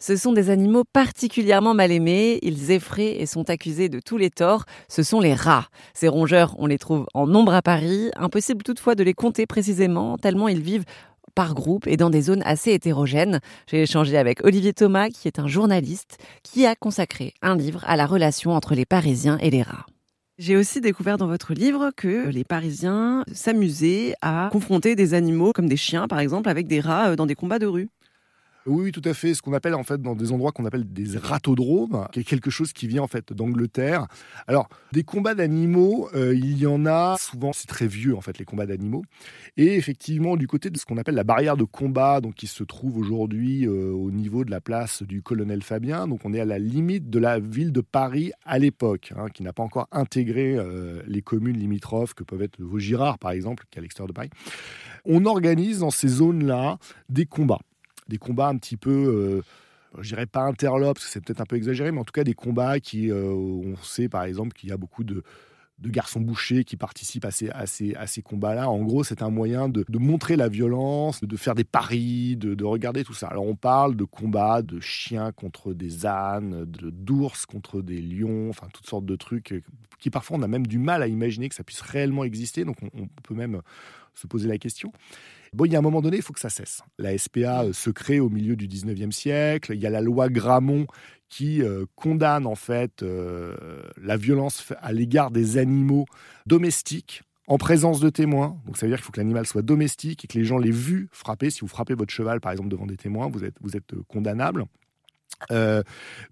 Ce sont des animaux particulièrement mal aimés, ils effraient et sont accusés de tous les torts, ce sont les rats. Ces rongeurs, on les trouve en nombre à Paris, impossible toutefois de les compter précisément, tellement ils vivent par groupe et dans des zones assez hétérogènes. J'ai échangé avec Olivier Thomas, qui est un journaliste, qui a consacré un livre à la relation entre les Parisiens et les rats. J'ai aussi découvert dans votre livre que les Parisiens s'amusaient à confronter des animaux comme des chiens par exemple avec des rats euh, dans des combats de rue. Oui, tout à fait. Ce qu'on appelle en fait dans des endroits qu'on appelle des ratodromes, qui est quelque chose qui vient en fait d'Angleterre. Alors, des combats d'animaux, euh, il y en a souvent. C'est très vieux en fait les combats d'animaux. Et effectivement, du côté de ce qu'on appelle la barrière de combat, donc qui se trouve aujourd'hui euh, au niveau de la place du Colonel Fabien. Donc, on est à la limite de la ville de Paris à l'époque, hein, qui n'a pas encore intégré euh, les communes limitrophes que peuvent être Vaugirard par exemple, qui est à l'extérieur de Paris. On organise dans ces zones-là des combats des combats un petit peu, euh, je dirais pas interlopes, parce que c'est peut-être un peu exagéré, mais en tout cas des combats qui, euh, on sait par exemple qu'il y a beaucoup de, garçons bouchers qui participent à ces, à ces, combats-là. En gros, c'est un moyen de, montrer la violence, de faire des paris, de, regarder tout ça. Alors, on parle de combats de chiens contre des ânes, de d'ours contre des lions, enfin, toutes sortes de trucs qui, parfois, on a même du mal à imaginer que ça puisse réellement exister. Donc, on peut même se poser la question. Bon, il y a un moment donné, il faut que ça cesse. La SPA euh, se crée au milieu du 19e siècle. Il y a la loi Grammont qui euh, condamne en fait euh, la violence à l'égard des animaux domestiques en présence de témoins. Donc ça veut dire qu'il faut que l'animal soit domestique et que les gens l'aient vu frapper. Si vous frappez votre cheval, par exemple, devant des témoins, vous êtes, vous êtes condamnable. Euh,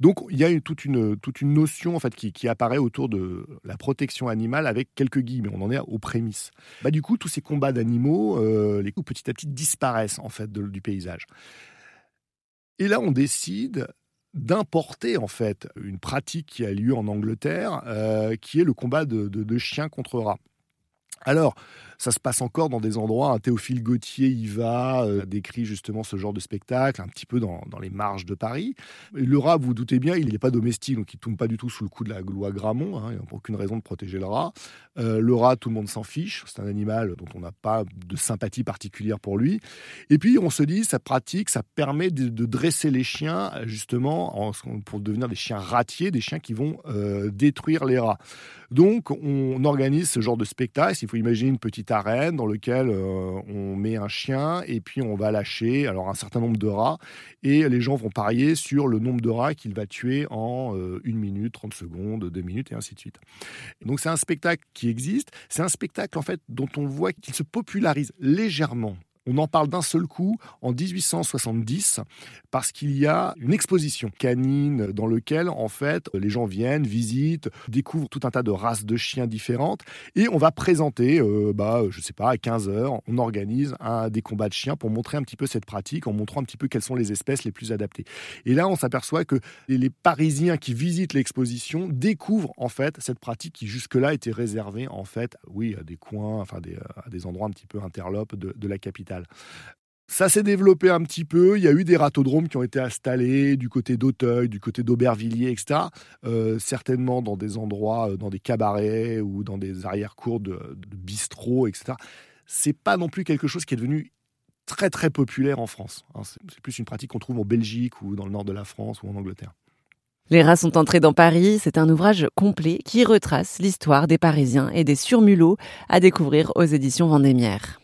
donc il y a toute, une, toute une notion en fait qui, apparaît autour de la protection animale avec quelques guillemets. On en est aux prémices. Bah, du coup, tous ces combats d'animaux, euh, petit à petit disparaissent en fait du paysage. Et là, on décide d'importer en fait une pratique qui a lieu en Angleterre, euh, qui est le combat de, de chiens contre rats. Alors, ça se passe encore dans des endroits. Un Théophile Gautier y va, euh, décrit justement ce genre de spectacle, un petit peu dans, les marges de Paris. le rat, vous, vous doutez bien, il n'est pas domestique, donc il ne tombe pas du tout sous le coup de la loi Grammont. Hein, il n'y a aucune raison de protéger le rat. Euh, le rat, tout le monde s'en fiche. C'est un animal dont on n'a pas de sympathie particulière pour lui. Et puis, on se dit, ça pratique, ça permet de, dresser les chiens, justement, pour devenir des chiens ratiers, des chiens qui vont euh, détruire les rats. Donc, on organise ce genre de spectacle. Il faut imaginer une petite arène dans lequel euh, on met un chien et puis on va lâcher alors un certain nombre de rats et les gens vont parier sur le nombre de rats qu'il va tuer en euh, une minute, 30 secondes, deux minutes et ainsi de suite. donc c'est un spectacle qui existe, c'est un spectacle en fait dont on voit qu'il se popularise légèrement on en parle d'un seul coup en 1870 parce qu'il y a une exposition canine dans lequel en fait les gens viennent, visitent, découvrent tout un tas de races de chiens différentes et on va présenter, euh, bah, je sais pas, à 15 heures, on organise un, des combats de chiens pour montrer un petit peu cette pratique en montrant un petit peu quelles sont les espèces les plus adaptées. Et là, on s'aperçoit que les Parisiens qui visitent l'exposition découvrent en fait cette pratique qui jusque-là était réservée en fait, oui, à des coins, enfin des, à des endroits un petit peu interlopes de la capitale. Ça s'est développé un petit peu. Il y a eu des ratodromes qui ont été installés du côté d'Auteuil, du côté d'Aubervilliers, etc. Euh, certainement dans des endroits, euh, dans des cabarets ou dans des arrière-cours de, de bistrots, etc. C'est pas non plus quelque chose qui est devenu très très populaire en France. Hein. C'est plus une pratique qu'on trouve en Belgique ou dans le nord de la France ou en Angleterre. Les rats sont entrés dans Paris, c'est un ouvrage complet qui retrace l'histoire des Parisiens et des surmulots à découvrir aux éditions Vendémiaire.